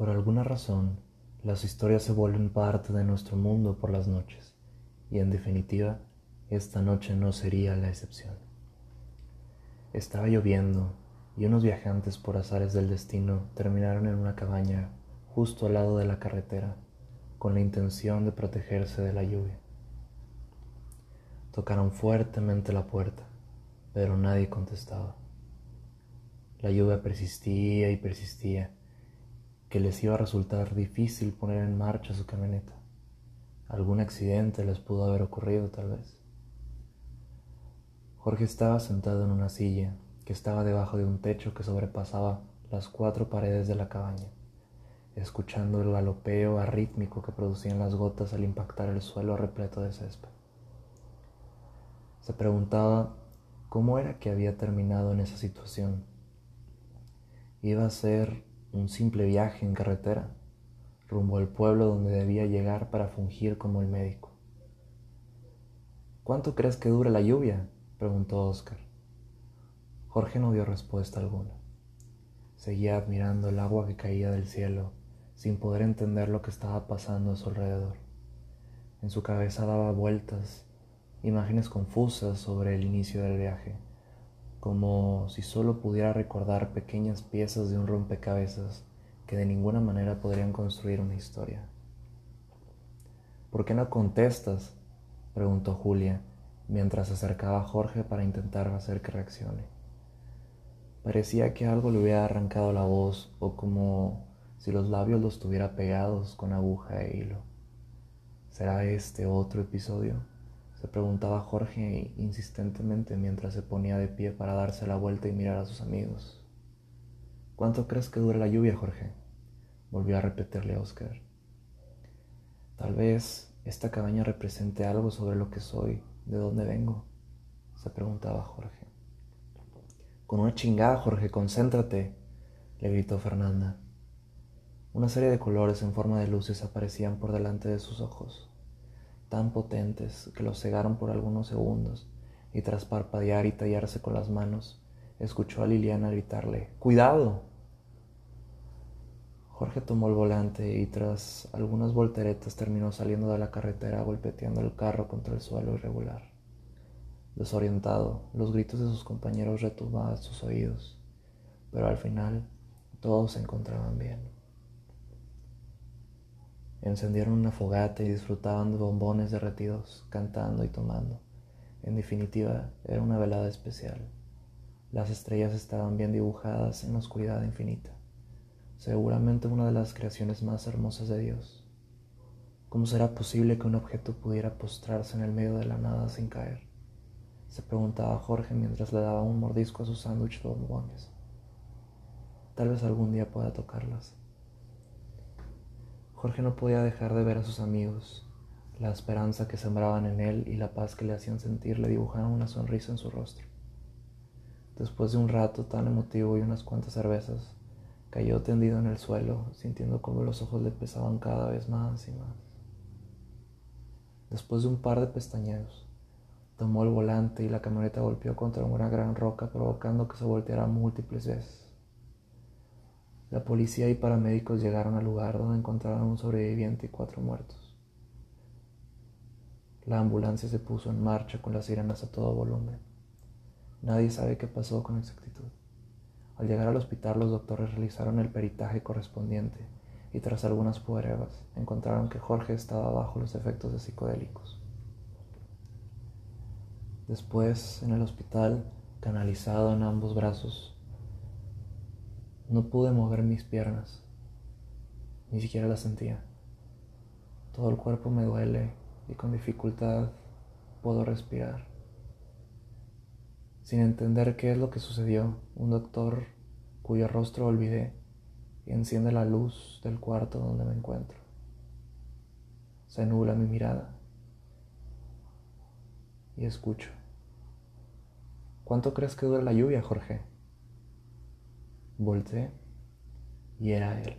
Por alguna razón, las historias se vuelven parte de nuestro mundo por las noches, y en definitiva, esta noche no sería la excepción. Estaba lloviendo y unos viajantes por azares del destino terminaron en una cabaña justo al lado de la carretera con la intención de protegerse de la lluvia. Tocaron fuertemente la puerta, pero nadie contestaba. La lluvia persistía y persistía que les iba a resultar difícil poner en marcha su camioneta. Algún accidente les pudo haber ocurrido tal vez. Jorge estaba sentado en una silla que estaba debajo de un techo que sobrepasaba las cuatro paredes de la cabaña, escuchando el galopeo arrítmico que producían las gotas al impactar el suelo repleto de césped. Se preguntaba cómo era que había terminado en esa situación. Iba a ser un simple viaje en carretera, rumbo al pueblo donde debía llegar para fungir como el médico. ¿Cuánto crees que dure la lluvia? preguntó Oscar. Jorge no dio respuesta alguna. Seguía admirando el agua que caía del cielo, sin poder entender lo que estaba pasando a su alrededor. En su cabeza daba vueltas, imágenes confusas sobre el inicio del viaje como si solo pudiera recordar pequeñas piezas de un rompecabezas que de ninguna manera podrían construir una historia. ¿Por qué no contestas? preguntó Julia mientras se acercaba a Jorge para intentar hacer que reaccione. Parecía que algo le hubiera arrancado la voz o como si los labios los tuviera pegados con aguja e hilo. ¿Será este otro episodio? Se preguntaba Jorge insistentemente mientras se ponía de pie para darse la vuelta y mirar a sus amigos. ¿Cuánto crees que dure la lluvia, Jorge? volvió a repetirle Oscar. Tal vez esta cabaña represente algo sobre lo que soy, de dónde vengo, se preguntaba Jorge. Con una chingada, Jorge, concéntrate, le gritó Fernanda. Una serie de colores en forma de luces aparecían por delante de sus ojos tan potentes que lo cegaron por algunos segundos, y tras parpadear y tallarse con las manos, escuchó a Liliana gritarle ¡Cuidado! Jorge tomó el volante y tras algunas volteretas terminó saliendo de la carretera golpeteando el carro contra el suelo irregular. Desorientado, los gritos de sus compañeros retumbaban sus oídos, pero al final todos se encontraban bien. Encendieron una fogata y disfrutaban de bombones derretidos, cantando y tomando. En definitiva, era una velada especial. Las estrellas estaban bien dibujadas en la oscuridad infinita. Seguramente una de las creaciones más hermosas de Dios. ¿Cómo será posible que un objeto pudiera postrarse en el medio de la nada sin caer? Se preguntaba Jorge mientras le daba un mordisco a su sándwich de bombones. Tal vez algún día pueda tocarlas. Jorge no podía dejar de ver a sus amigos. La esperanza que sembraban en él y la paz que le hacían sentir le dibujaron una sonrisa en su rostro. Después de un rato tan emotivo y unas cuantas cervezas, cayó tendido en el suelo, sintiendo como los ojos le pesaban cada vez más y más. Después de un par de pestañeos, tomó el volante y la camioneta golpeó contra una gran roca, provocando que se volteara múltiples veces. La policía y paramédicos llegaron al lugar donde encontraron un sobreviviente y cuatro muertos. La ambulancia se puso en marcha con las sirenas a todo volumen. Nadie sabe qué pasó con exactitud. Al llegar al hospital los doctores realizaron el peritaje correspondiente y tras algunas pruebas encontraron que Jorge estaba bajo los efectos de psicodélicos. Después, en el hospital, canalizado en ambos brazos, no pude mover mis piernas, ni siquiera las sentía. Todo el cuerpo me duele y con dificultad puedo respirar. Sin entender qué es lo que sucedió, un doctor cuyo rostro olvidé enciende la luz del cuarto donde me encuentro. Se nubla mi mirada y escucho. ¿Cuánto crees que dura la lluvia, Jorge? Volté y era él.